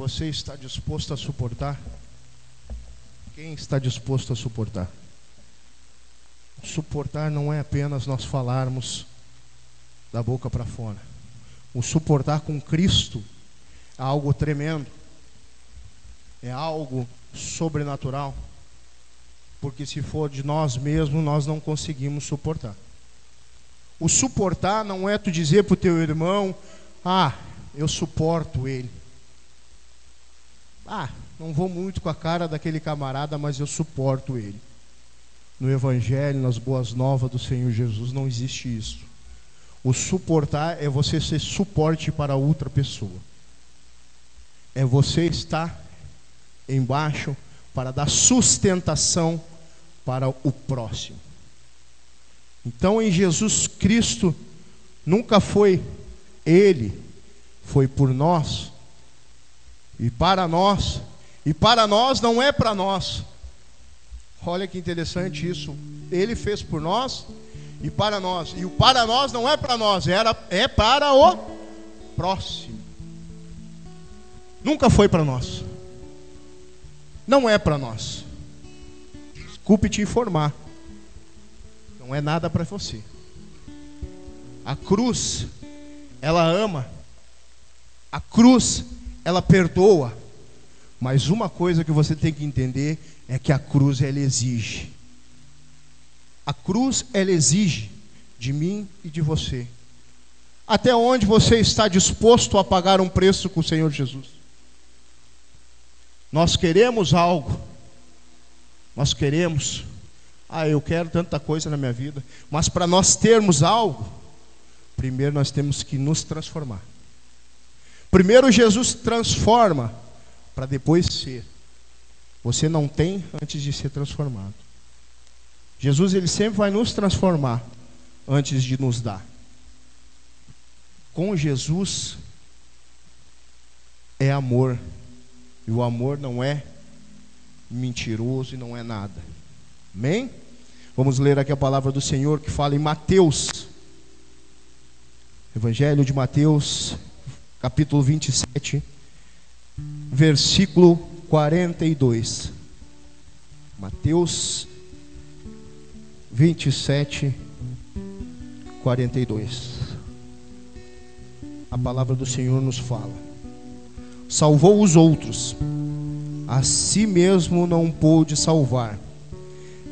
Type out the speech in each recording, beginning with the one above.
Você está disposto a suportar? Quem está disposto a suportar? Suportar não é apenas nós falarmos da boca para fora. O suportar com Cristo é algo tremendo, é algo sobrenatural, porque se for de nós mesmos, nós não conseguimos suportar. O suportar não é tu dizer para o teu irmão, ah, eu suporto ele. Ah, não vou muito com a cara daquele camarada, mas eu suporto ele. No Evangelho, nas boas novas do Senhor Jesus, não existe isso. O suportar é você ser suporte para outra pessoa. É você estar embaixo para dar sustentação para o próximo. Então, em Jesus Cristo, nunca foi Ele, foi por nós e para nós, e para nós não é para nós. Olha que interessante isso. Ele fez por nós e para nós. E o para nós não é para nós, era, é para o próximo. Nunca foi para nós. Não é para nós. Desculpe te informar. Não é nada para você. A cruz, ela ama. A cruz, ela perdoa. Mas uma coisa que você tem que entender é que a cruz ela exige. A cruz ela exige de mim e de você. Até onde você está disposto a pagar um preço com o Senhor Jesus? Nós queremos algo. Nós queremos. Ah, eu quero tanta coisa na minha vida. Mas para nós termos algo, primeiro nós temos que nos transformar. Primeiro Jesus transforma para depois ser. Você não tem antes de ser transformado. Jesus ele sempre vai nos transformar antes de nos dar. Com Jesus é amor. E o amor não é mentiroso e não é nada. Amém? Vamos ler aqui a palavra do Senhor que fala em Mateus. Evangelho de Mateus, capítulo 27, versículo 42. Mateus 27, 42. A palavra do Senhor nos fala: Salvou os outros, a si mesmo não pôde salvar.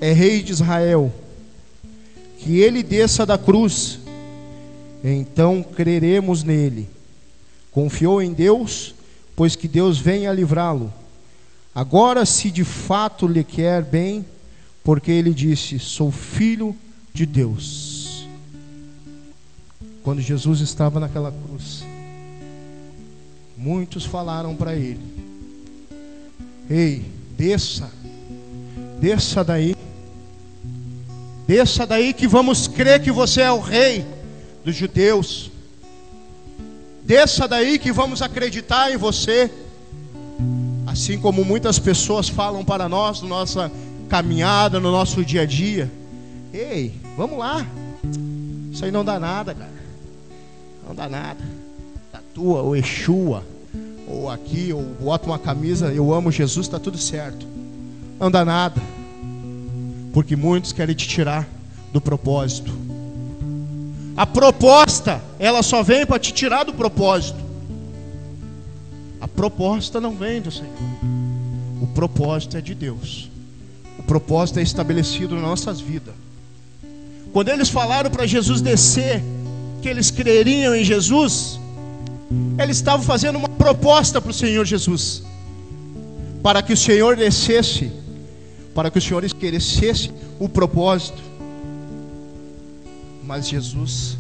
É rei de Israel, que ele desça da cruz, então creremos nele Confiou em Deus, pois que Deus venha livrá-lo. Agora, se de fato lhe quer bem, porque ele disse: Sou filho de Deus. Quando Jesus estava naquela cruz, muitos falaram para ele: Ei, desça, desça daí, desça daí que vamos crer que você é o rei dos judeus. Desça daí que vamos acreditar em você. Assim como muitas pessoas falam para nós na nossa caminhada, no nosso dia a dia. Ei, vamos lá. Isso aí não dá nada, cara. Não dá nada. Tatua ou Exua, ou aqui, ou bota uma camisa, eu amo Jesus, está tudo certo. Não dá nada. Porque muitos querem te tirar do propósito. A proposta, ela só vem para te tirar do propósito. A proposta não vem do Senhor. O propósito é de Deus. O propósito é estabelecido nas nossas vidas. Quando eles falaram para Jesus descer, que eles creriam em Jesus, eles estavam fazendo uma proposta para o Senhor Jesus, para que o Senhor descesse, para que o Senhor esquecesse o propósito. Mas Jesus,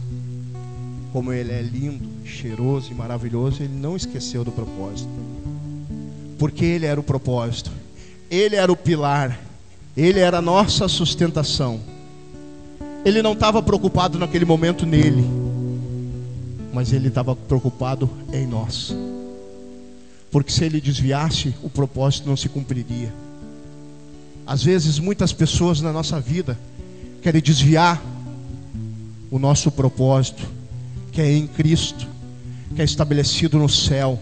como Ele é lindo, cheiroso e maravilhoso, Ele não esqueceu do propósito. Porque Ele era o propósito, Ele era o pilar, Ele era a nossa sustentação. Ele não estava preocupado naquele momento nele, mas Ele estava preocupado em nós. Porque se Ele desviasse, o propósito não se cumpriria. Às vezes, muitas pessoas na nossa vida querem desviar o nosso propósito, que é em Cristo, que é estabelecido no céu.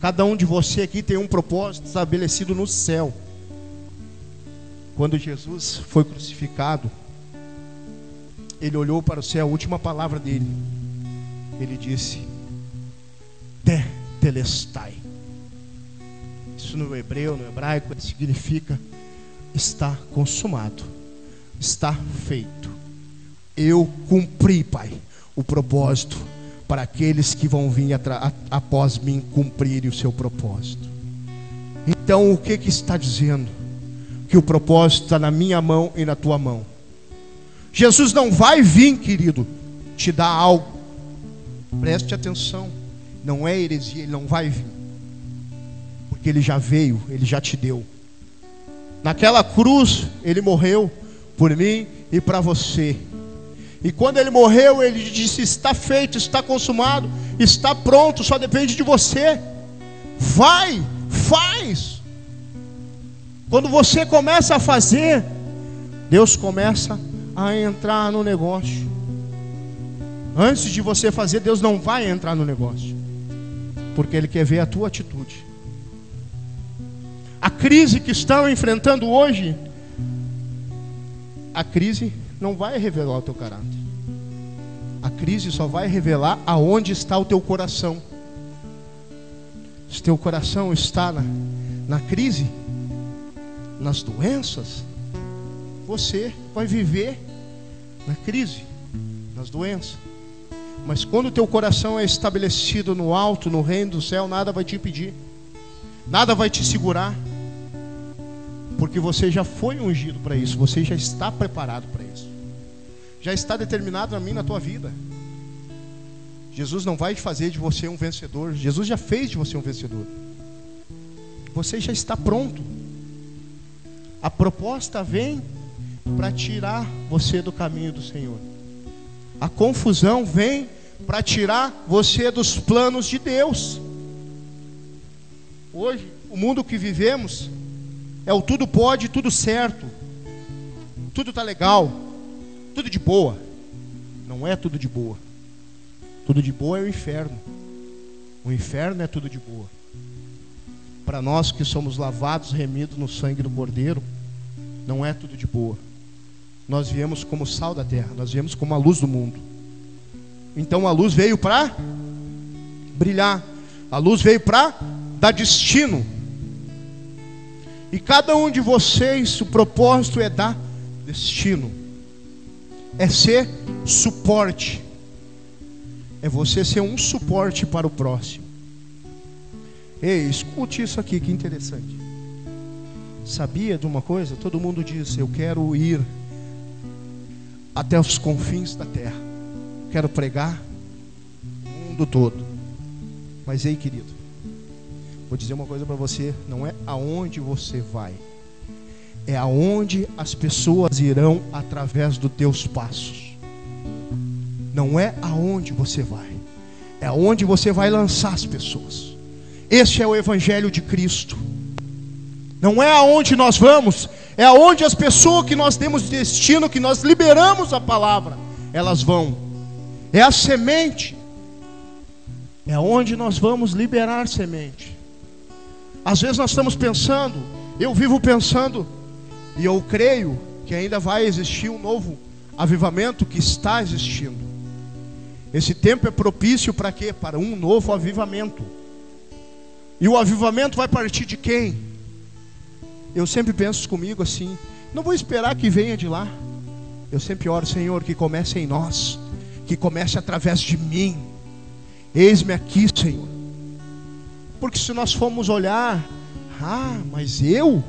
Cada um de você aqui tem um propósito estabelecido no céu. Quando Jesus foi crucificado, ele olhou para o céu, a última palavra dele, ele disse: Te telestai. Isso no hebreu, no hebraico, significa está consumado, está feito. Eu cumpri, Pai, o propósito para aqueles que vão vir após mim cumprirem o seu propósito. Então, o que, que está dizendo? Que o propósito está na minha mão e na tua mão. Jesus não vai vir, querido, te dar algo. Preste atenção. Não é heresia, ele não vai vir. Porque ele já veio, ele já te deu. Naquela cruz, ele morreu por mim e para você. E quando ele morreu, ele disse: Está feito, está consumado, está pronto, só depende de você. Vai, faz. Quando você começa a fazer, Deus começa a entrar no negócio. Antes de você fazer, Deus não vai entrar no negócio, porque Ele quer ver a tua atitude. A crise que estão enfrentando hoje, a crise não vai revelar o teu caráter. A crise só vai revelar aonde está o teu coração. Se teu coração está na, na crise, nas doenças, você vai viver na crise, nas doenças. Mas quando o teu coração é estabelecido no alto, no reino do céu, nada vai te impedir, nada vai te segurar porque você já foi ungido para isso, você já está preparado para isso, já está determinado a mim na tua vida. Jesus não vai fazer de você um vencedor, Jesus já fez de você um vencedor. Você já está pronto. A proposta vem para tirar você do caminho do Senhor. A confusão vem para tirar você dos planos de Deus. Hoje, o mundo que vivemos é o tudo pode, tudo certo. Tudo tá legal. Tudo de boa. Não é tudo de boa. Tudo de boa é o inferno. O inferno é tudo de boa. Para nós que somos lavados, remidos no sangue do Cordeiro, não é tudo de boa. Nós viemos como sal da terra, nós viemos como a luz do mundo. Então a luz veio para brilhar. A luz veio para dar destino e cada um de vocês, o propósito é dar destino, é ser suporte, é você ser um suporte para o próximo. Ei, escute isso aqui, que interessante. Sabia de uma coisa? Todo mundo diz: Eu quero ir até os confins da terra, quero pregar o mundo todo. Mas ei, querido, Vou dizer uma coisa para você: não é aonde você vai, é aonde as pessoas irão através dos teus passos. Não é aonde você vai, é aonde você vai lançar as pessoas. Esse é o Evangelho de Cristo. Não é aonde nós vamos, é aonde as pessoas que nós temos destino, que nós liberamos a palavra, elas vão. É a semente, é onde nós vamos liberar semente. Às vezes nós estamos pensando, eu vivo pensando, e eu creio que ainda vai existir um novo avivamento que está existindo. Esse tempo é propício para quê? Para um novo avivamento. E o avivamento vai partir de quem? Eu sempre penso comigo assim: não vou esperar que venha de lá. Eu sempre oro, Senhor, que comece em nós, que comece através de mim. Eis-me aqui, Senhor. Porque se nós formos olhar, ah, mas eu?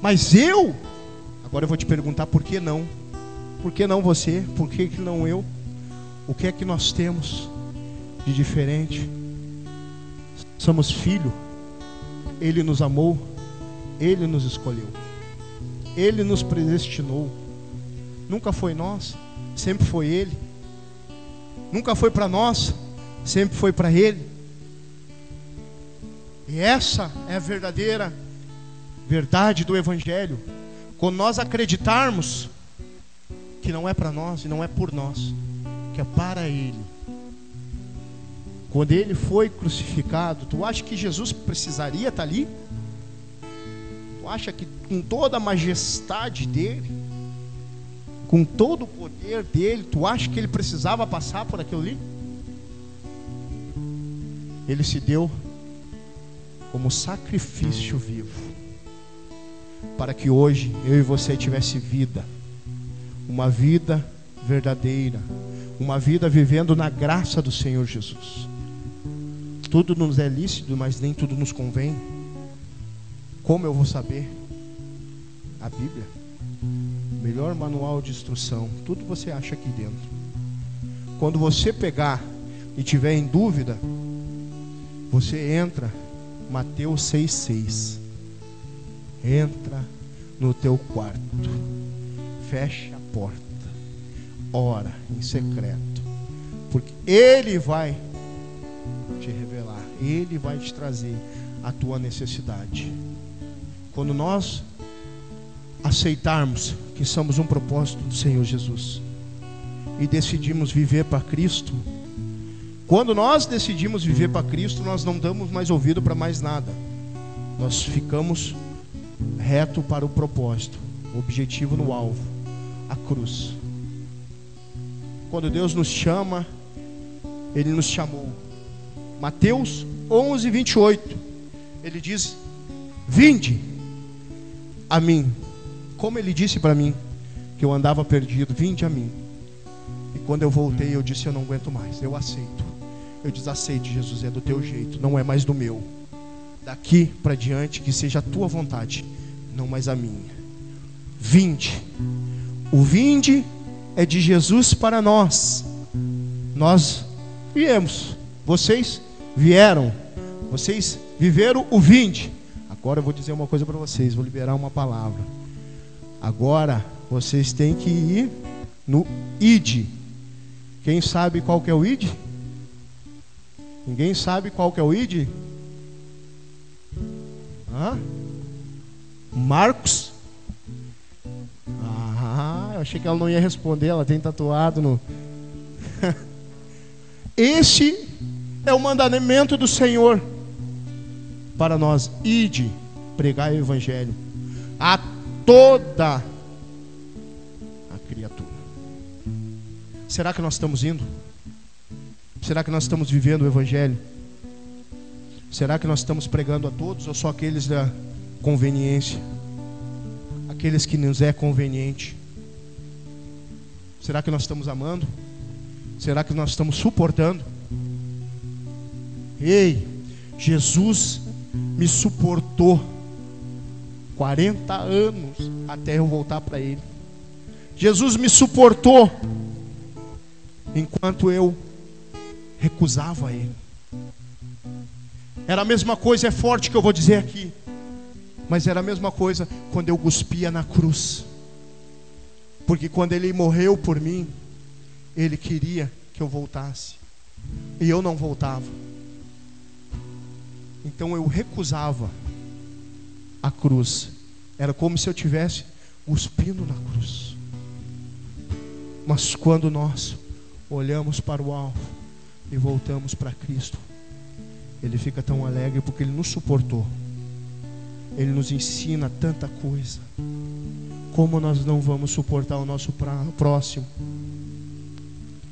Mas eu? Agora eu vou te perguntar por que não? Por que não você? Por que, que não eu? O que é que nós temos de diferente? Somos filho, Ele nos amou, Ele nos escolheu, Ele nos predestinou. Nunca foi nós, sempre foi Ele. Nunca foi para nós, sempre foi para Ele. E essa é a verdadeira verdade do Evangelho. Quando nós acreditarmos que não é para nós e não é por nós, que é para Ele. quando ele foi crucificado, tu acha que Jesus precisaria estar ali? Tu acha que com toda a majestade dele, com todo o poder dele, tu acha que ele precisava passar por aquilo ali? Ele se deu como sacrifício vivo, para que hoje eu e você tivesse vida, uma vida verdadeira, uma vida vivendo na graça do Senhor Jesus. Tudo nos é lícito, mas nem tudo nos convém. Como eu vou saber? A Bíblia. Melhor manual de instrução. Tudo você acha aqui dentro. Quando você pegar e tiver em dúvida, você entra Mateus 6,6. Entra no teu quarto. Fecha a porta. Ora em secreto. Porque Ele vai te revelar. Ele vai te trazer a tua necessidade. Quando nós aceitarmos que somos um propósito do Senhor Jesus e decidimos viver para Cristo, quando nós decidimos viver para Cristo, nós não damos mais ouvido para mais nada. Nós ficamos reto para o propósito, o objetivo no alvo, a cruz. Quando Deus nos chama, Ele nos chamou. Mateus 11, 28. Ele diz: Vinde a mim, como Ele disse para mim, que eu andava perdido, vinde a mim. E quando eu voltei, eu disse: Eu não aguento mais, eu aceito. Eu desaceito, Jesus, é do teu jeito, não é mais do meu. Daqui para diante, que seja a tua vontade, não mais a minha. Vinde. O vinde é de Jesus para nós. Nós viemos. Vocês vieram. Vocês viveram o vinde. Agora eu vou dizer uma coisa para vocês, vou liberar uma palavra. Agora vocês têm que ir no id. Quem sabe qual que é o id? Ninguém sabe qual que é o id? Marcos? Ah, eu achei que ela não ia responder, ela tem tatuado no. Esse é o mandamento do Senhor para nós. Ide, pregar o Evangelho a toda a criatura. Será que nós estamos indo? Será que nós estamos vivendo o Evangelho? Será que nós estamos pregando a todos ou só aqueles da conveniência? Aqueles que nos é conveniente? Será que nós estamos amando? Será que nós estamos suportando? Ei, Jesus me suportou 40 anos até eu voltar para Ele. Jesus me suportou enquanto eu recusava Ele. Era a mesma coisa, é forte que eu vou dizer aqui, mas era a mesma coisa quando eu cuspia na cruz, porque quando Ele morreu por mim, Ele queria que eu voltasse, e eu não voltava. Então eu recusava a cruz. Era como se eu tivesse cuspindo na cruz. Mas quando nós olhamos para o alvo e voltamos para Cristo, Ele fica tão alegre porque Ele nos suportou. Ele nos ensina tanta coisa. Como nós não vamos suportar o nosso próximo?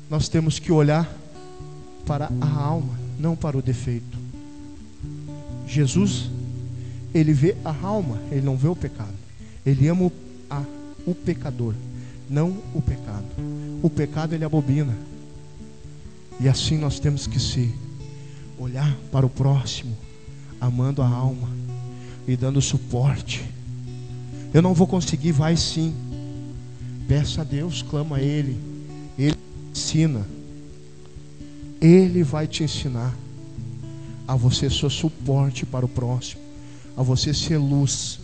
Nós temos que olhar para a alma, não para o defeito. Jesus, ele vê a alma, ele não vê o pecado. Ele ama o, a, o pecador, não o pecado. O pecado ele abobina. E assim nós temos que ser olhar para o próximo, amando a alma e dando suporte. Eu não vou conseguir, vai sim. Peça a Deus, clama a Ele. Ele ensina. Ele vai te ensinar a você ser suporte para o próximo, a você ser luz.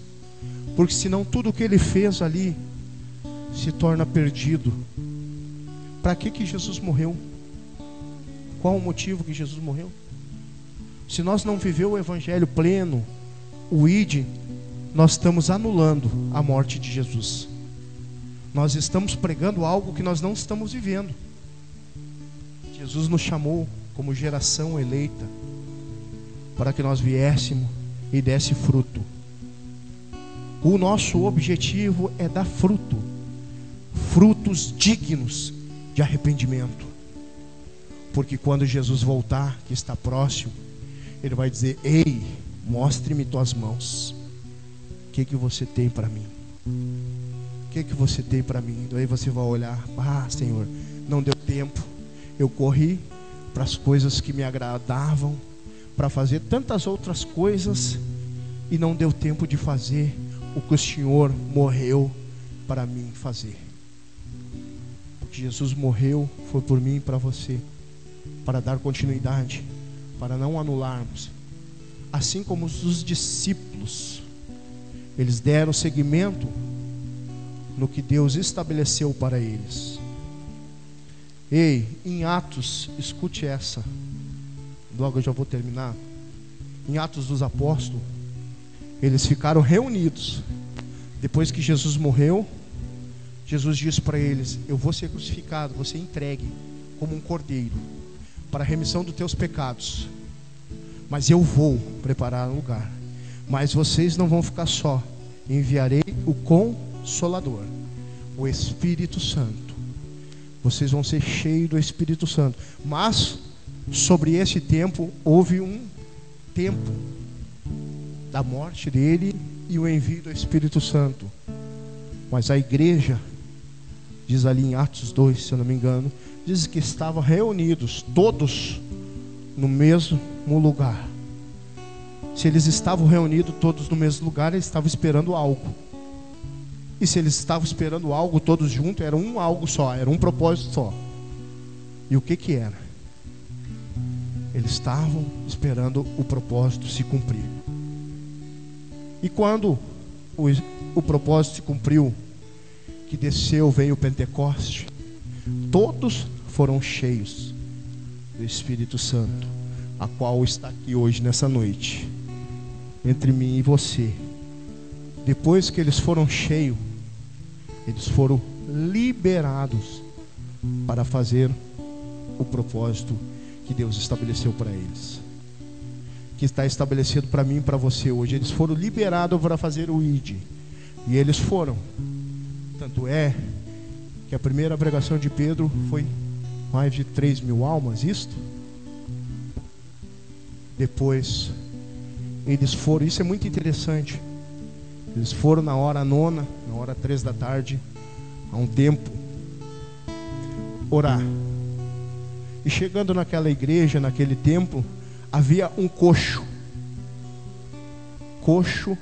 Porque senão tudo que ele fez ali se torna perdido. Para que que Jesus morreu? Qual o motivo que Jesus morreu? Se nós não vivemos o evangelho pleno, o id, nós estamos anulando a morte de Jesus. Nós estamos pregando algo que nós não estamos vivendo. Jesus nos chamou como geração eleita, para que nós viéssemos e desse fruto. O nosso objetivo é dar fruto, frutos dignos de arrependimento. Porque quando Jesus voltar, que está próximo, ele vai dizer: Ei, mostre-me tuas mãos. O que que você tem para mim? O que que você tem para mim? Daí você vai olhar: Ah, Senhor, não deu tempo. Eu corri para as coisas que me agradavam, para fazer tantas outras coisas e não deu tempo de fazer o que o Senhor morreu para mim fazer. Porque Jesus morreu foi por mim e para você, para dar continuidade, para não anularmos. Assim como os discípulos, eles deram seguimento no que Deus estabeleceu para eles. Ei, em Atos, escute essa. Logo eu já vou terminar. Em Atos dos Apóstolos, eles ficaram reunidos. Depois que Jesus morreu, Jesus disse para eles: Eu vou ser crucificado, vou ser entregue como um cordeiro para a remissão dos teus pecados. Mas eu vou preparar um lugar. Mas vocês não vão ficar só. Enviarei o Consolador, o Espírito Santo. Vocês vão ser cheios do Espírito Santo. Mas sobre esse tempo houve um tempo da morte dele e o envio do Espírito Santo. Mas a igreja, diz ali em Atos 2, se eu não me engano, diz que estavam reunidos, todos, no mesmo lugar. Se eles estavam reunidos todos no mesmo lugar, eles estavam esperando algo. E se eles estavam esperando algo todos juntos, era um algo só, era um propósito só. E o que que era? Eles estavam esperando o propósito se cumprir. E quando o, o propósito se cumpriu, que desceu, veio o Pentecoste, todos foram cheios do Espírito Santo, a qual está aqui hoje nessa noite, entre mim e você. Depois que eles foram cheios, eles foram liberados para fazer o propósito que Deus estabeleceu para eles que está estabelecido para mim e para você hoje. Eles foram liberados para fazer o ID. E eles foram. Tanto é que a primeira pregação de Pedro foi mais de 3 mil almas, isto? Depois, eles foram, isso é muito interessante. Eles foram na hora nona, na hora três da tarde, a um tempo, orar. E chegando naquela igreja, naquele templo, havia um coxo, coxo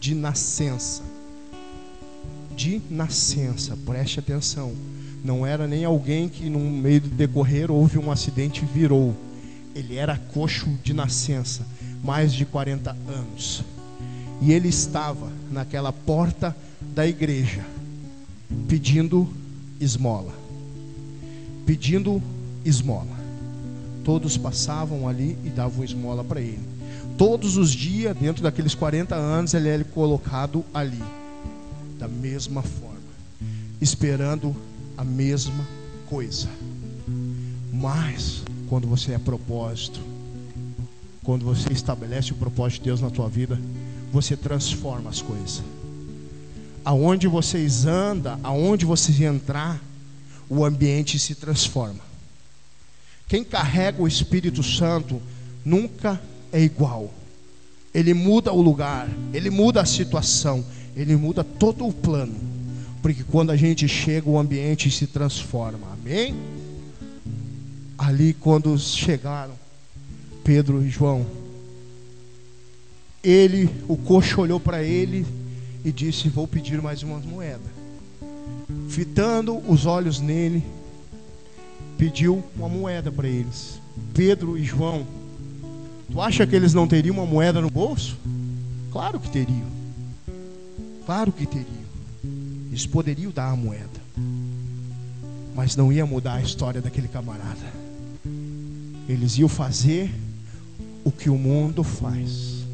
de nascença, de nascença, preste atenção, não era nem alguém que no meio do decorrer houve um acidente e virou, ele era coxo de nascença, mais de 40 anos, e ele estava naquela porta da igreja, pedindo esmola, pedindo esmola. Todos passavam ali e davam esmola para ele. Todos os dias, dentro daqueles 40 anos, ele é colocado ali, da mesma forma, esperando a mesma coisa. Mas, quando você é propósito, quando você estabelece o propósito de Deus na tua vida, você transforma as coisas. Aonde vocês andam, aonde vocês entrar, o ambiente se transforma. Quem carrega o Espírito Santo nunca é igual. Ele muda o lugar, ele muda a situação, ele muda todo o plano. Porque quando a gente chega, o ambiente se transforma. Amém? Ali, quando chegaram, Pedro e João, ele, o coxo olhou para ele e disse: Vou pedir mais umas moedas. Fitando os olhos nele, pediu uma moeda para eles. Pedro e João, tu acha que eles não teriam uma moeda no bolso? Claro que teriam. Claro que teriam. Eles poderiam dar a moeda. Mas não ia mudar a história daquele camarada. Eles iam fazer o que o mundo faz.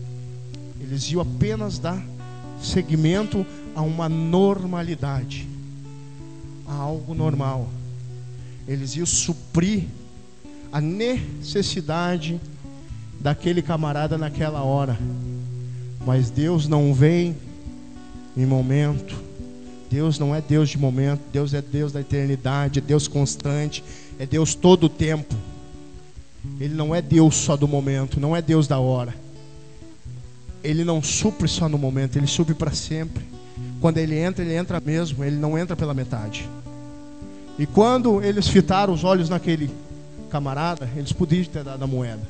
Eles iam apenas dar seguimento a uma normalidade, a algo normal eles iam suprir a necessidade daquele camarada naquela hora. Mas Deus não vem em momento. Deus não é Deus de momento, Deus é Deus da eternidade, é Deus constante, é Deus todo o tempo. Ele não é Deus só do momento, não é Deus da hora. Ele não supre só no momento, ele supre para sempre. Quando ele entra, ele entra mesmo, ele não entra pela metade. E quando eles fitaram os olhos naquele camarada, eles podiam ter dado a moeda.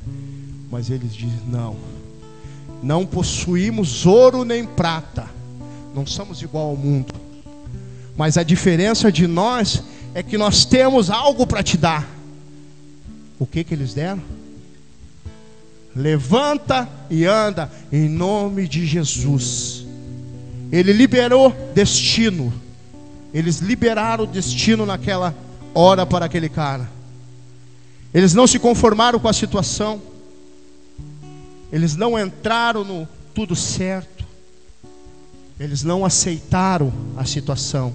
Mas eles dizem: não, não possuímos ouro nem prata, não somos igual ao mundo. Mas a diferença de nós é que nós temos algo para te dar. O que que eles deram? Levanta e anda em nome de Jesus. Ele liberou destino. Eles liberaram o destino naquela hora para aquele cara. Eles não se conformaram com a situação. Eles não entraram no tudo certo. Eles não aceitaram a situação.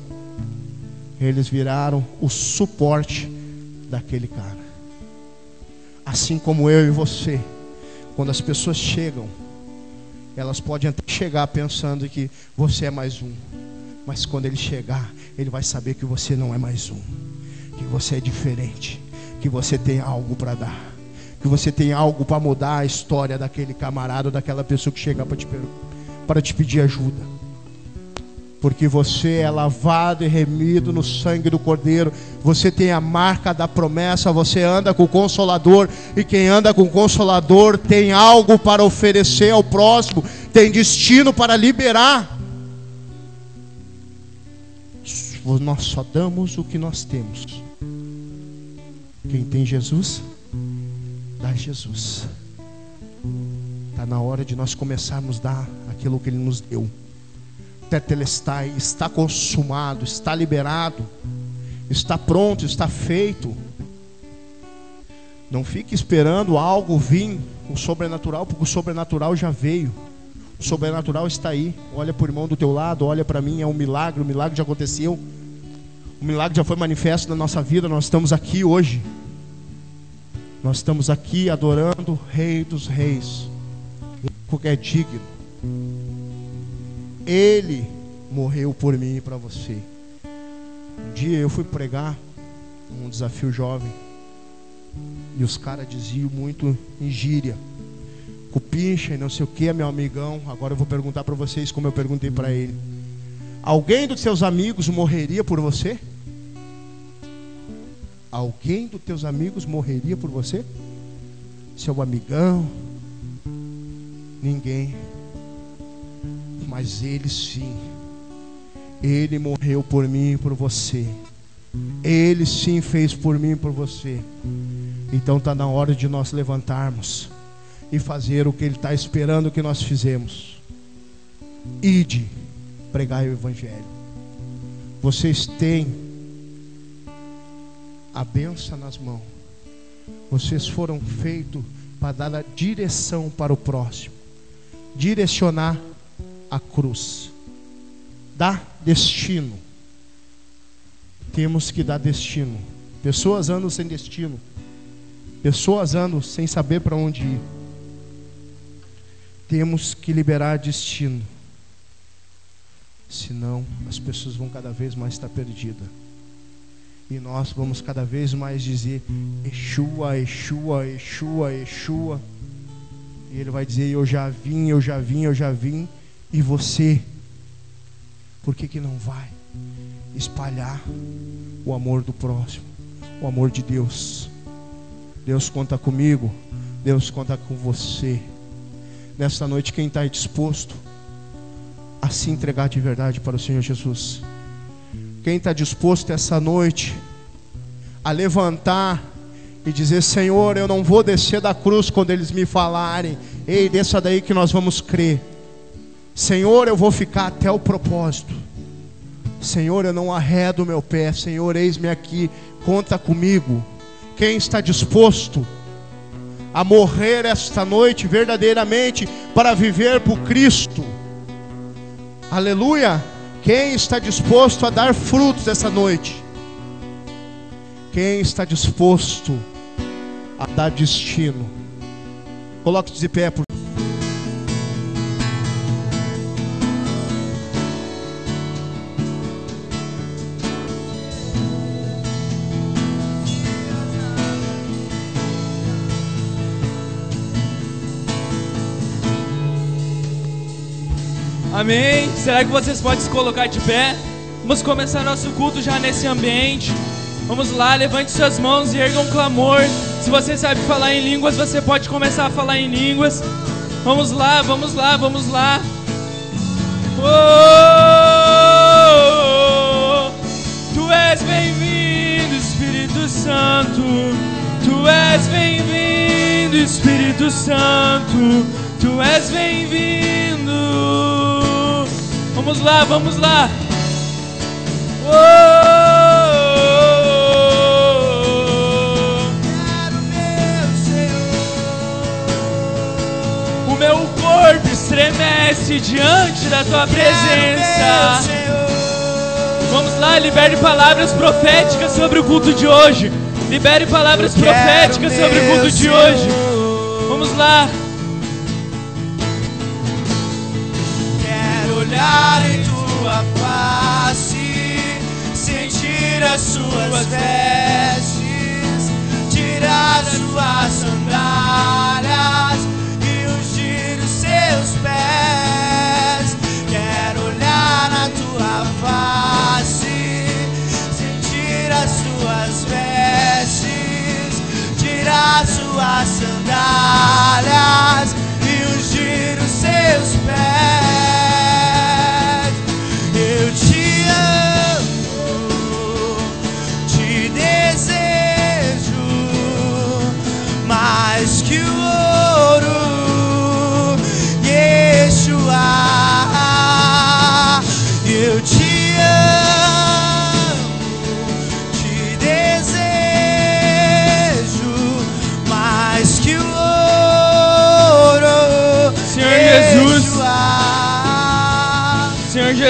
Eles viraram o suporte daquele cara. Assim como eu e você, quando as pessoas chegam, elas podem até chegar pensando que você é mais um. Mas quando ele chegar, ele vai saber que você não é mais um, que você é diferente, que você tem algo para dar que você tem algo para mudar a história daquele camarada, daquela pessoa que chega para te, te pedir ajuda. Porque você é lavado e remido no sangue do Cordeiro, você tem a marca da promessa, você anda com o Consolador, e quem anda com o Consolador tem algo para oferecer ao próximo, tem destino para liberar. Nós só damos o que nós temos. Quem tem Jesus, Dá Jesus. Está na hora de nós começarmos a dar aquilo que Ele nos deu. Tetelestai, está consumado, está liberado, está pronto, está feito. Não fique esperando algo vir, o sobrenatural, porque o sobrenatural já veio. O sobrenatural está aí. Olha para o irmão do teu lado, olha para mim, é um milagre, o milagre já aconteceu. O milagre já foi manifesto na nossa vida, nós estamos aqui hoje. Nós estamos aqui adorando o Rei dos Reis, porque é digno. Ele morreu por mim e para você. Um dia eu fui pregar um desafio jovem e os caras diziam muito em gíria, cupincha e não sei o que, meu amigão. Agora eu vou perguntar para vocês como eu perguntei para ele: Alguém dos seus amigos morreria por você? Alguém dos teus amigos morreria por você? Seu amigão? Ninguém. Mas ele sim. Ele morreu por mim e por você. Ele sim fez por mim e por você. Então está na hora de nós levantarmos e fazer o que Ele está esperando que nós fizemos. Ide, pregar o Evangelho. Vocês têm a benção nas mãos. Vocês foram feitos para dar a direção para o próximo, direcionar a cruz, dar destino. Temos que dar destino. Pessoas andam sem destino, pessoas andam sem saber para onde ir. Temos que liberar destino, senão as pessoas vão cada vez mais estar perdidas. E nós vamos cada vez mais dizer: Exua, Exua, Exua, Exua. E ele vai dizer: Eu já vim, eu já vim, eu já vim. E você? Por que, que não vai espalhar o amor do próximo, o amor de Deus? Deus conta comigo, Deus conta com você. Nesta noite, quem está disposto a se entregar de verdade para o Senhor Jesus? Quem está disposto essa noite a levantar e dizer: Senhor, eu não vou descer da cruz quando eles me falarem, ei, desça daí que nós vamos crer. Senhor, eu vou ficar até o propósito. Senhor, eu não arredo meu pé. Senhor, eis-me aqui, conta comigo. Quem está disposto a morrer esta noite verdadeiramente para viver por Cristo? Aleluia. Quem está disposto a dar frutos essa noite? Quem está disposto a dar destino. Coloque-se de pé, por Amém. Será que vocês podem se colocar de pé? Vamos começar nosso culto já nesse ambiente. Vamos lá, levante suas mãos e erga um clamor. Se você sabe falar em línguas, você pode começar a falar em línguas. Vamos lá, vamos lá, vamos lá. Oh, tu és bem-vindo, Espírito Santo. Tu és bem-vindo, Espírito Santo. Tu és bem-vindo. Vamos lá, vamos lá. Oh, o meu corpo estremece diante da tua presença. Vamos lá, libere palavras proféticas sobre o culto de hoje. Libere palavras proféticas sobre o culto de hoje. Vamos lá. Olhar em tua face, sentir as suas vestes, tirar as suas sandálias e ungir os seus pés. Quero olhar na tua face, sentir as suas vestes, tirar as suas sandálias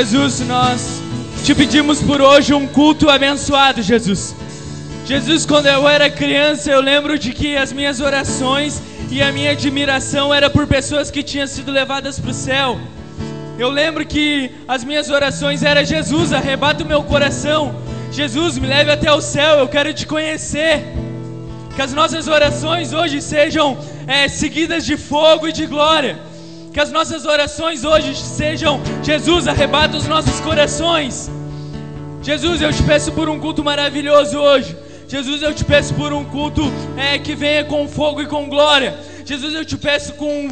Jesus, nós te pedimos por hoje um culto abençoado, Jesus. Jesus, quando eu era criança, eu lembro de que as minhas orações e a minha admiração era por pessoas que tinham sido levadas para o céu. Eu lembro que as minhas orações era Jesus, arrebata o meu coração. Jesus, me leve até o céu, eu quero te conhecer. Que as nossas orações hoje sejam é, seguidas de fogo e de glória. Que as nossas orações hoje sejam, Jesus, arrebata os nossos corações. Jesus, eu te peço por um culto maravilhoso hoje. Jesus, eu te peço por um culto é, que venha com fogo e com glória. Jesus, eu te peço com,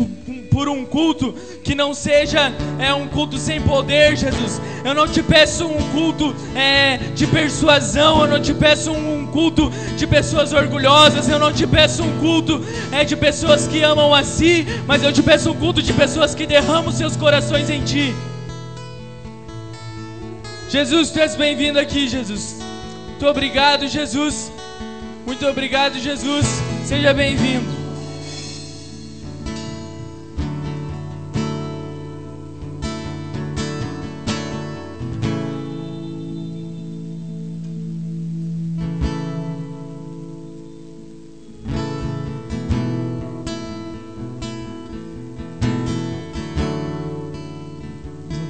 por um culto que não seja é, um culto sem poder, Jesus. Eu não te peço um culto é, de persuasão, eu não te peço um, um culto de pessoas orgulhosas, eu não te peço um culto é, de pessoas que amam a si, mas eu te peço um culto de pessoas que derramam seus corações em ti. Jesus, tu és bem-vindo aqui, Jesus. Muito obrigado, Jesus. Muito obrigado, Jesus. Seja bem-vindo.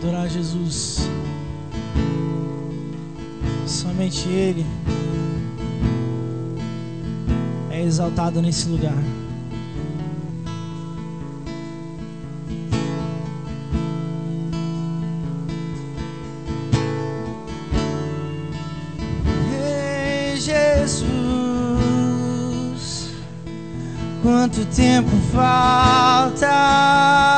Adorar Jesus. Somente Ele é exaltado nesse lugar. Jesus, quanto tempo falta?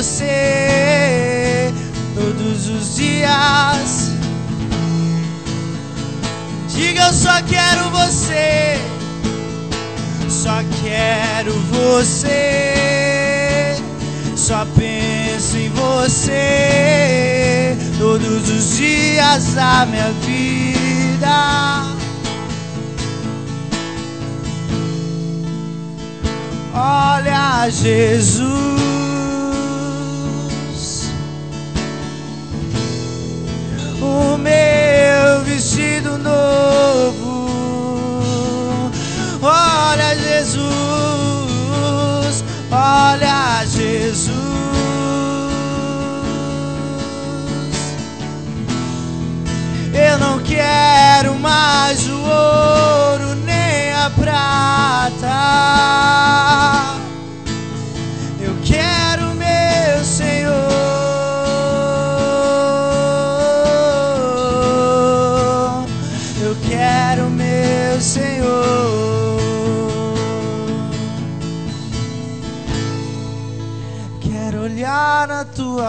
Você todos os dias. Diga, eu só quero você, só quero você, só penso em você todos os dias da minha vida. Olha, Jesus,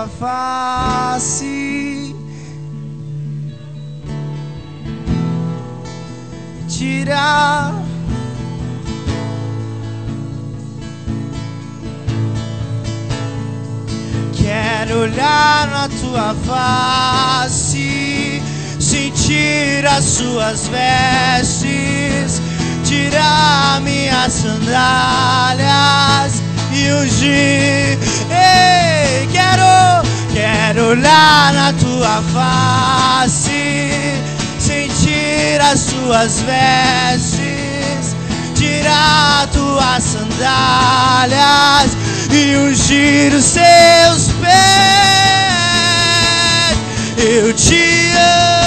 face. tirar Quero olhar na tua face, sentir as suas vestes, tirar minhas sandálias e ungir. Ei, quero, quero olhar na tua face, sentir as suas vestes, tirar tuas sandálias e ungir os seus pés. Eu te amo,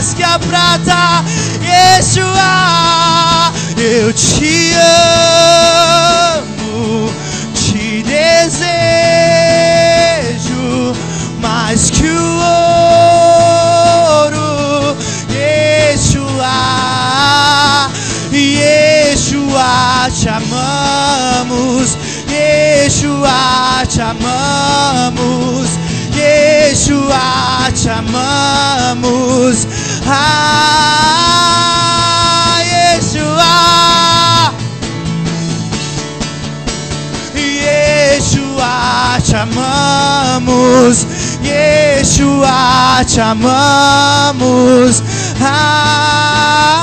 mais que a prata. Yeshua, eu te amo, amamos. Yeshua, te amamos. Ah,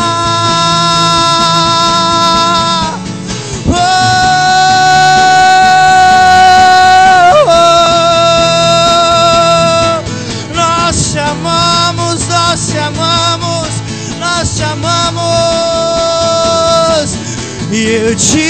oh, oh. Nós te amamos, nós te amamos, nós te amamos. E eu te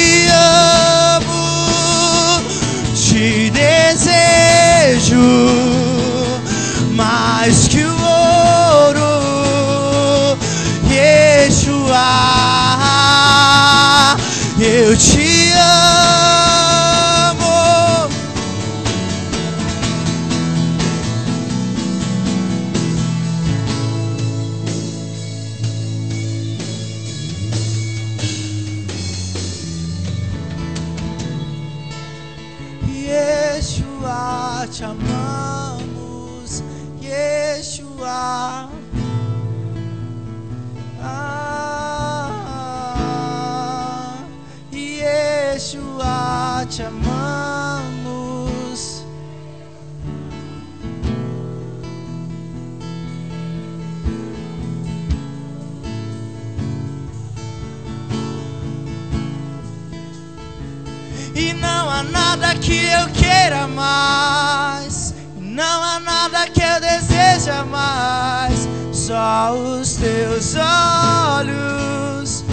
nada que eu queira mais. Não há nada que eu deseja mais. Só os teus olhos,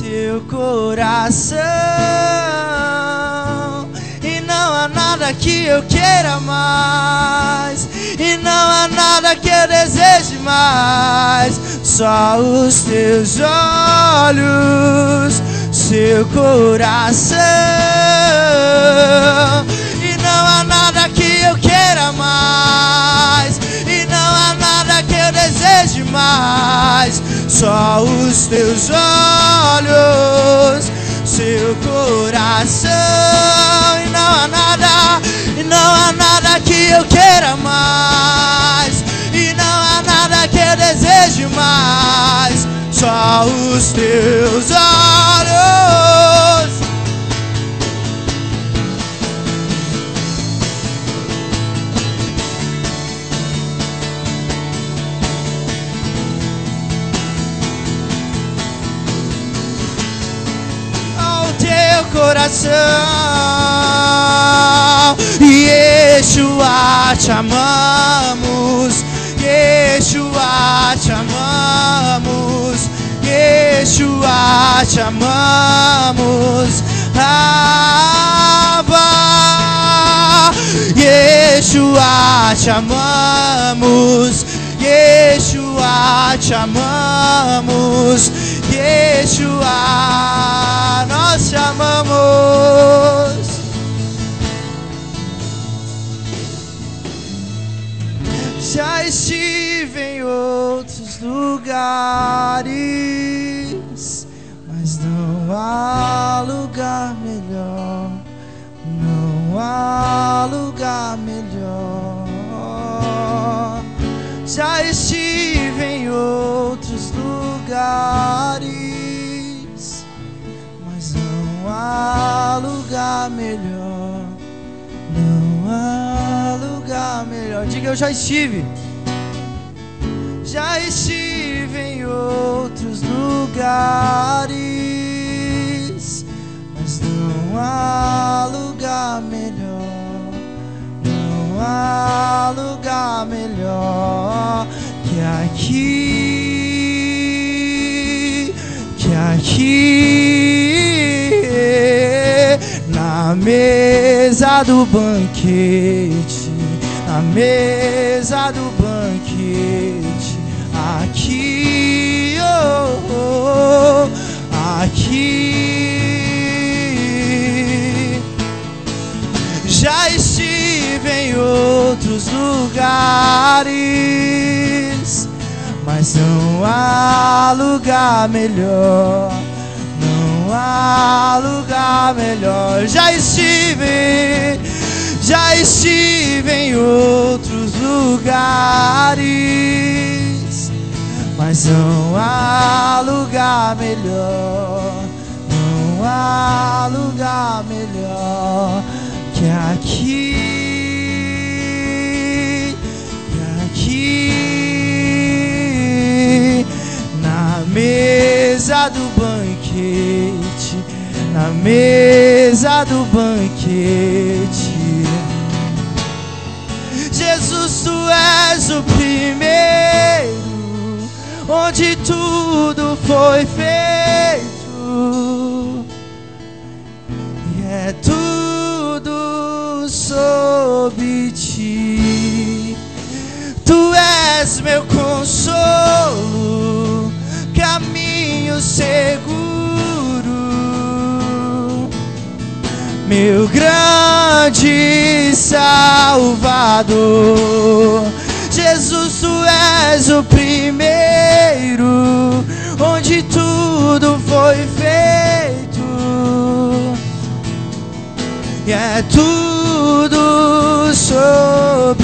teu coração. E não há nada que eu queira mais. E não há nada que eu deseje mais. Só os teus olhos, seu coração. E não há nada que eu queira mais. E não há nada que eu deseje mais. Só os teus olhos, seu coração. E não há nada, e não há nada que eu queira mais. E não há nada que eu deseje mais. Só os teus olhos. ao teu coração. Yeshua, te amamos. Yeshua, te amamos. Yeshua, te amamos. Abba. Yeshua, te amamos. Yeshua, te amamos. Yeshua, nós te amamos. Já estive em outros lugares, lugar melhor. Não há lugar melhor. Já estive em outros lugares, mas não há lugar melhor. Não há lugar melhor. Diga, eu já estive. Já estive em outros lugares, não há lugar melhor. Não há lugar melhor que aqui, que aqui na mesa do banquete, na mesa do banquete, aqui, oh, oh, aqui. Já estive em outros lugares, mas não há lugar melhor. Não há lugar melhor. Já estive, já estive em outros lugares, mas não há lugar melhor. Não há lugar melhor aqui, que aqui na mesa do banquete, na mesa do banquete. Jesus, tu és o primeiro, onde tudo foi feito, sobre ti. Tu és meu consolo, caminho seguro, meu grande Salvador. Jesus, tu és o primeiro, onde tudo foi feito, e é tudo sobre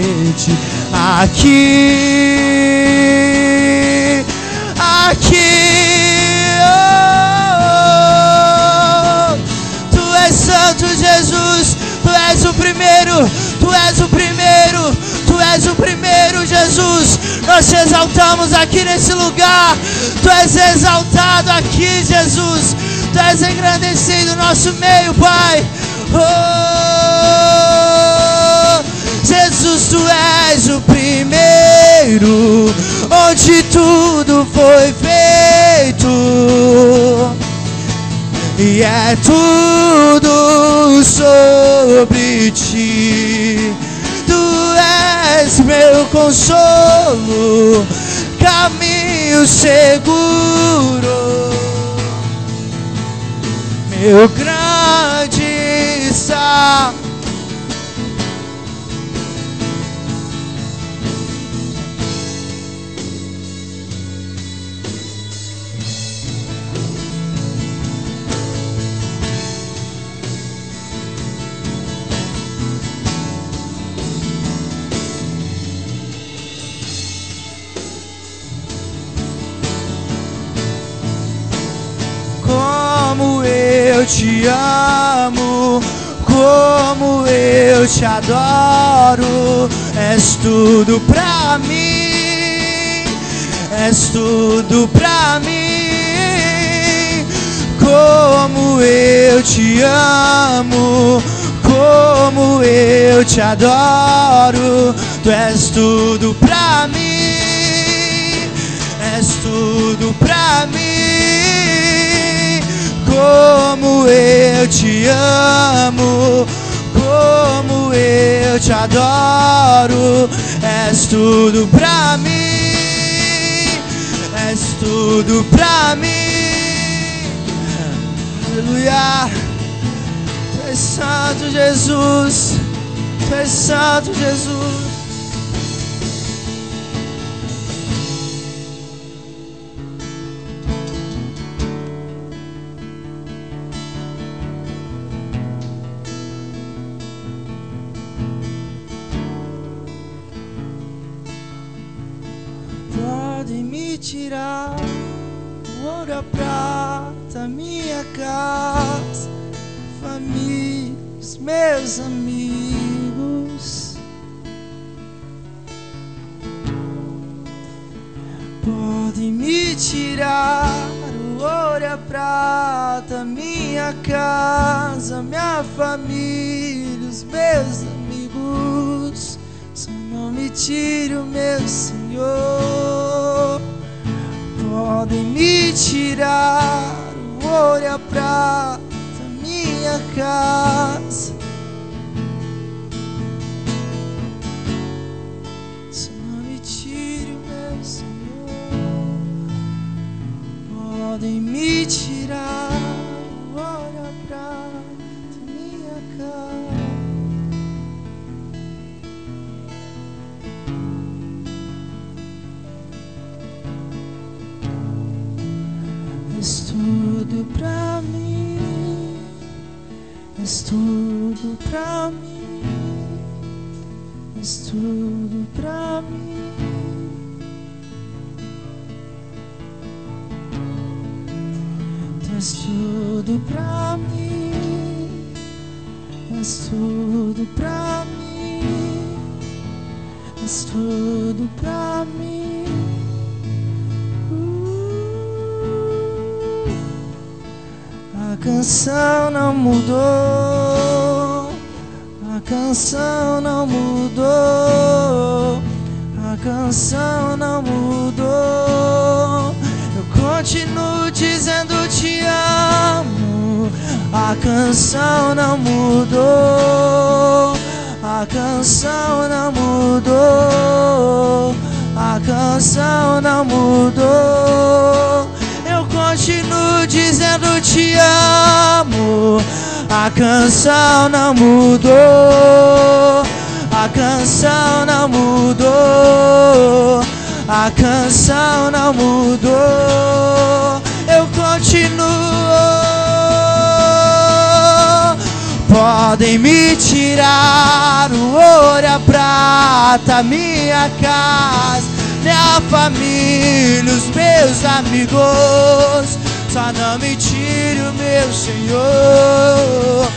banquete, aqui, aqui, oh, tu és santo, Jesus, tu és o primeiro, tu és o primeiro, tu és o primeiro, Jesus. Nós te exaltamos aqui nesse lugar, tu és exaltado aqui, Jesus. Tu és engrandecido no nosso meio, Pai. Oh, Tu és o primeiro, onde tudo foi feito e é tudo sobre ti. Tu és meu consolo, caminho seguro, meu grande sal. Te amo, como eu te adoro, és tudo pra mim, és tudo pra mim. Como eu te amo, como eu te adoro, tu és tudo pra mim, és tudo pra mim. Como eu te amo, como eu te adoro, és tudo pra mim, és tudo pra mim. Aleluia. Tu és santo, Jesus. Tu és santo, Jesus. Tirar o ouro, a prata, minha casa, família, os meus amigos. Podem me tirar o ouro, a prata, minha casa, minha família, os meus amigos. Só não me tire o meu Senhor. Podem me tirar o ouro e a prata, minha casa. Só não me tire o meu Senhor. Podem me tirar o ouro e a prata, tudo pra mim, és tudo pra mim, és tudo pra mim. Tu és tudo pra mim, és tudo pra mim, és tudo pra mim. Canção não mudou, a canção não mudou, a canção não mudou. Eu continuo dizendo te amo. A canção não mudou. A canção não mudou. A canção não mudou. Eu continuo te amo. A canção não mudou. A canção não mudou. A canção não mudou. Eu continuo. Podem me tirar o ouro a prata, minha casa, minha família, os meus amigos. Não me tire o meu Senhor.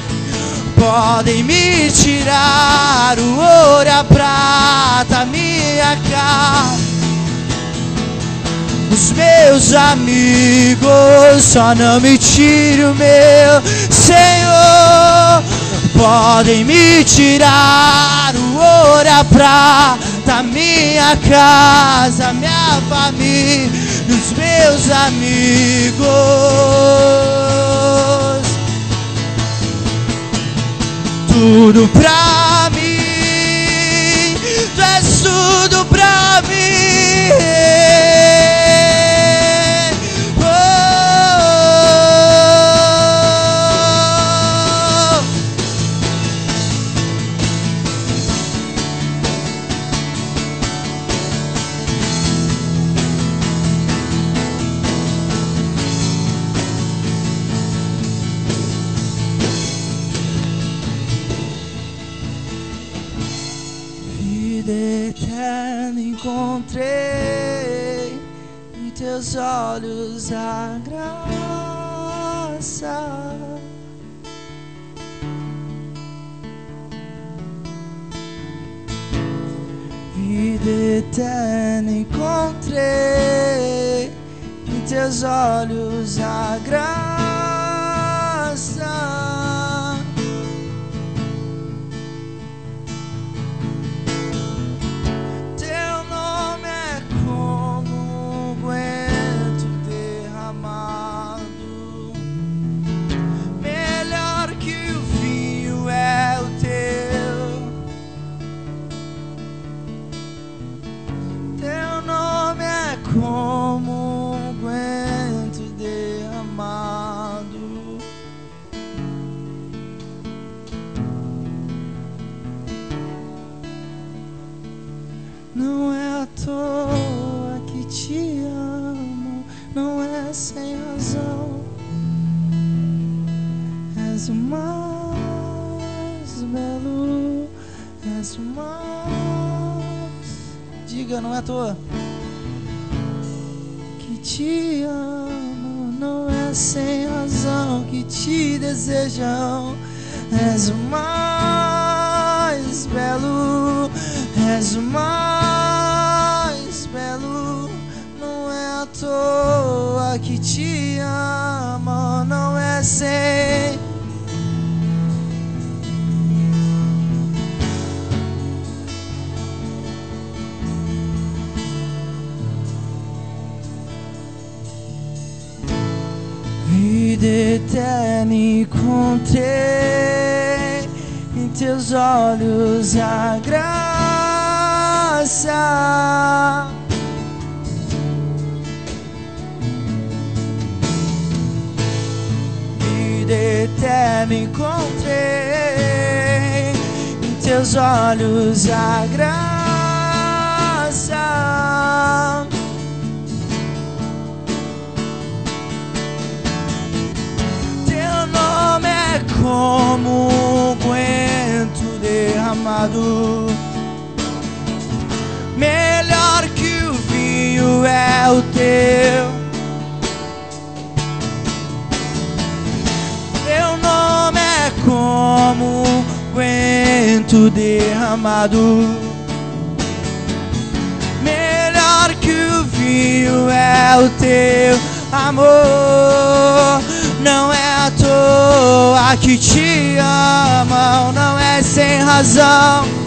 Podem me tirar o ouro a prata, minha casa os meus amigos, só não me tire o meu Senhor. Podem me tirar o ouro, a prata, minha casa, minha família, meus amigos. Tudo pra mim, tu és tudo pra mim. Olhos a graça. Vida eterna encontrei em teus olhos a graça. Toa que te amo, não é sem razão. És o mais belo, és o mais. Diga, não é à toa. Que te amo, não é sem razão. Que te desejam, és o mais belo, és o mais toa que te amo, não é sem. Vida eterna encontrei em teus olhos a eterna encontrei em teus olhos a graça. Teu nome é como um guento derramado. Melhor que o vinho é o teu. Como um vento derramado. Melhor que o vinho é o teu amor. Não é à toa que te amam, não é sem razão.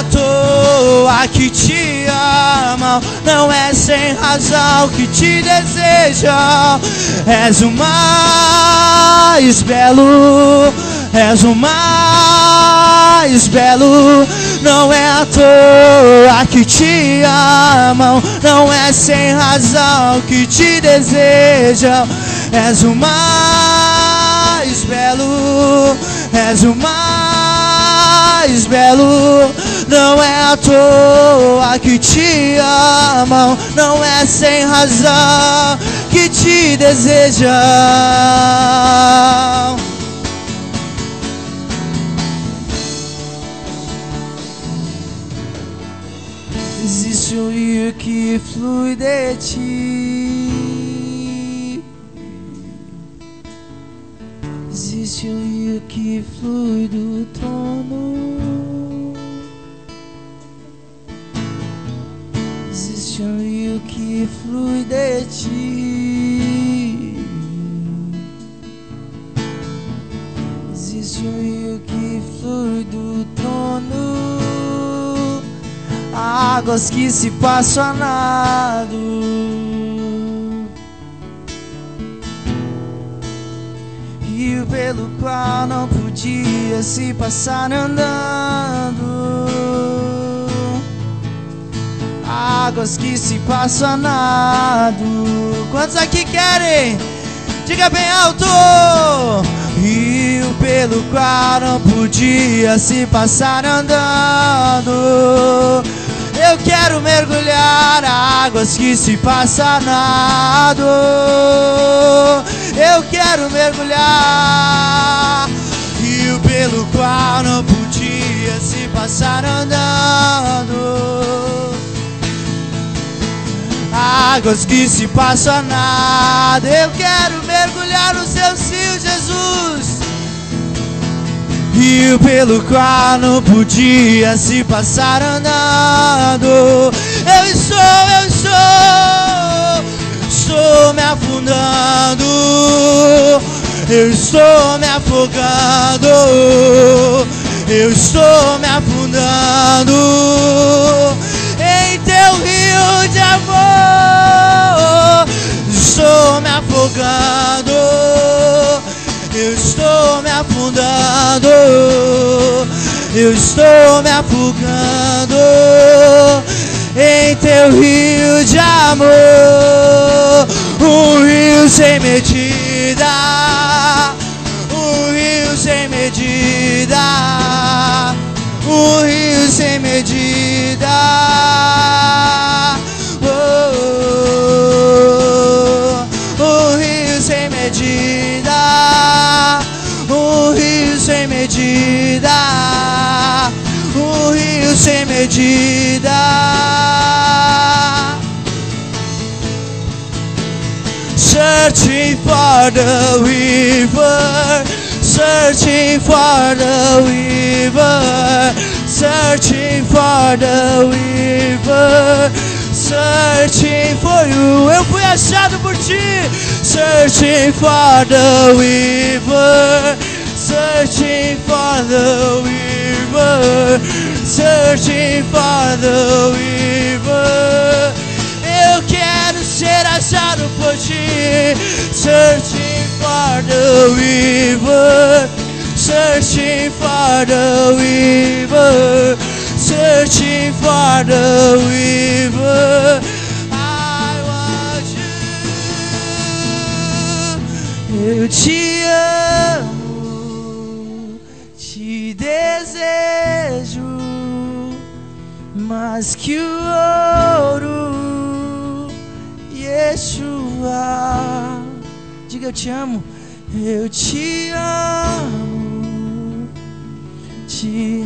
À toa que te amam, não é sem razão que te desejam. És o mais belo, és o mais belo. Não é à toa que te amam, não é sem razão que te desejam. És o mais belo, és o mais belo. Não é à toa que te amam, não é sem razão que te desejam. Existe um rio que flui de ti. Existe um rio que flui do trono. Existe um rio que flui de ti. Existe um rio que flui do trono. Águas que se passam a nado. Rio pelo qual não podia se passar andando. Águas que se passam a nado. Quantos aqui querem? Diga bem alto! Rio pelo qual não podia se passar andando. Eu quero mergulhar águas que se passa nado. Eu quero mergulhar rio pelo qual não podia se passar andando. Águas que se passam a nada. Eu quero mergulhar no seu rio, Jesus. Rio pelo qual não podia se passar andando. Eu estou, eu estou, estou me afundando. Eu estou me afogando. Eu estou me afundando teu de amor. Estou me afogando, eu estou me afundando, eu estou me afogando em teu rio de amor. Um rio sem medida, medida. Searching for the river, searching for the river, searching for the river, searching for you. Eu fui achado por ti. Searching for the river, searching for the searching for the river. Eu quero ser achado por ti. Searching for the river. Searching for the river. Searching for the river. I want you. Eu te mais que o ouro, Yeshua. Diga eu te amo, eu te amo, te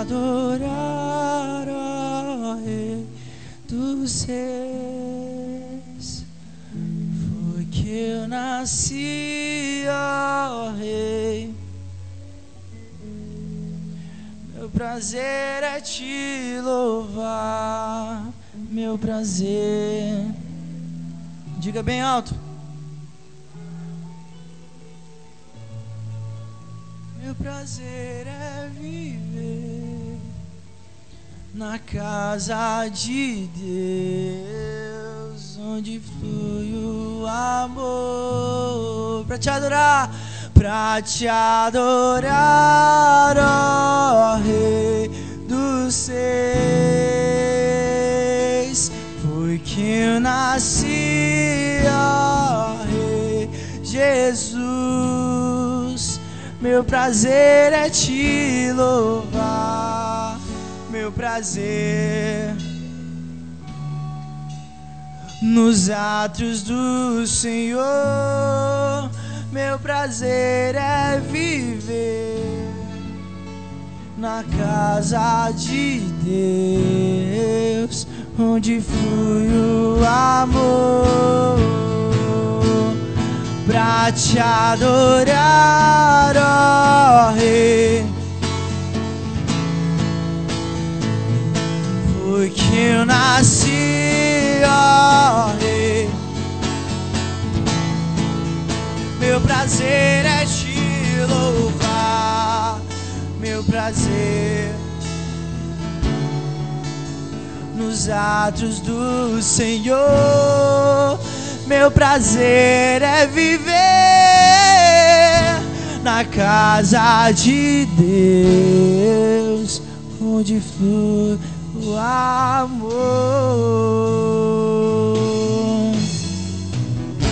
adorar, ó Rei do céu. Eu nasci, ó Rei. Meu prazer é te louvar, meu prazer. Diga bem alto. Meu prazer é viver na casa de Deus, onde flui o amor para te adorar, para te adorar, ó Rei dos seis. Foi que eu nasci, ó Rei Jesus. Meu prazer é te louvar, meu prazer nos atos do Senhor. Meu prazer é viver na casa de Deus, onde flui o amor pra te adorar, ó Rei. Foi que eu nasci, Meu prazer é te louvar, meu prazer nos atos do Senhor. Meu prazer é viver na casa de Deus, onde flui o amor.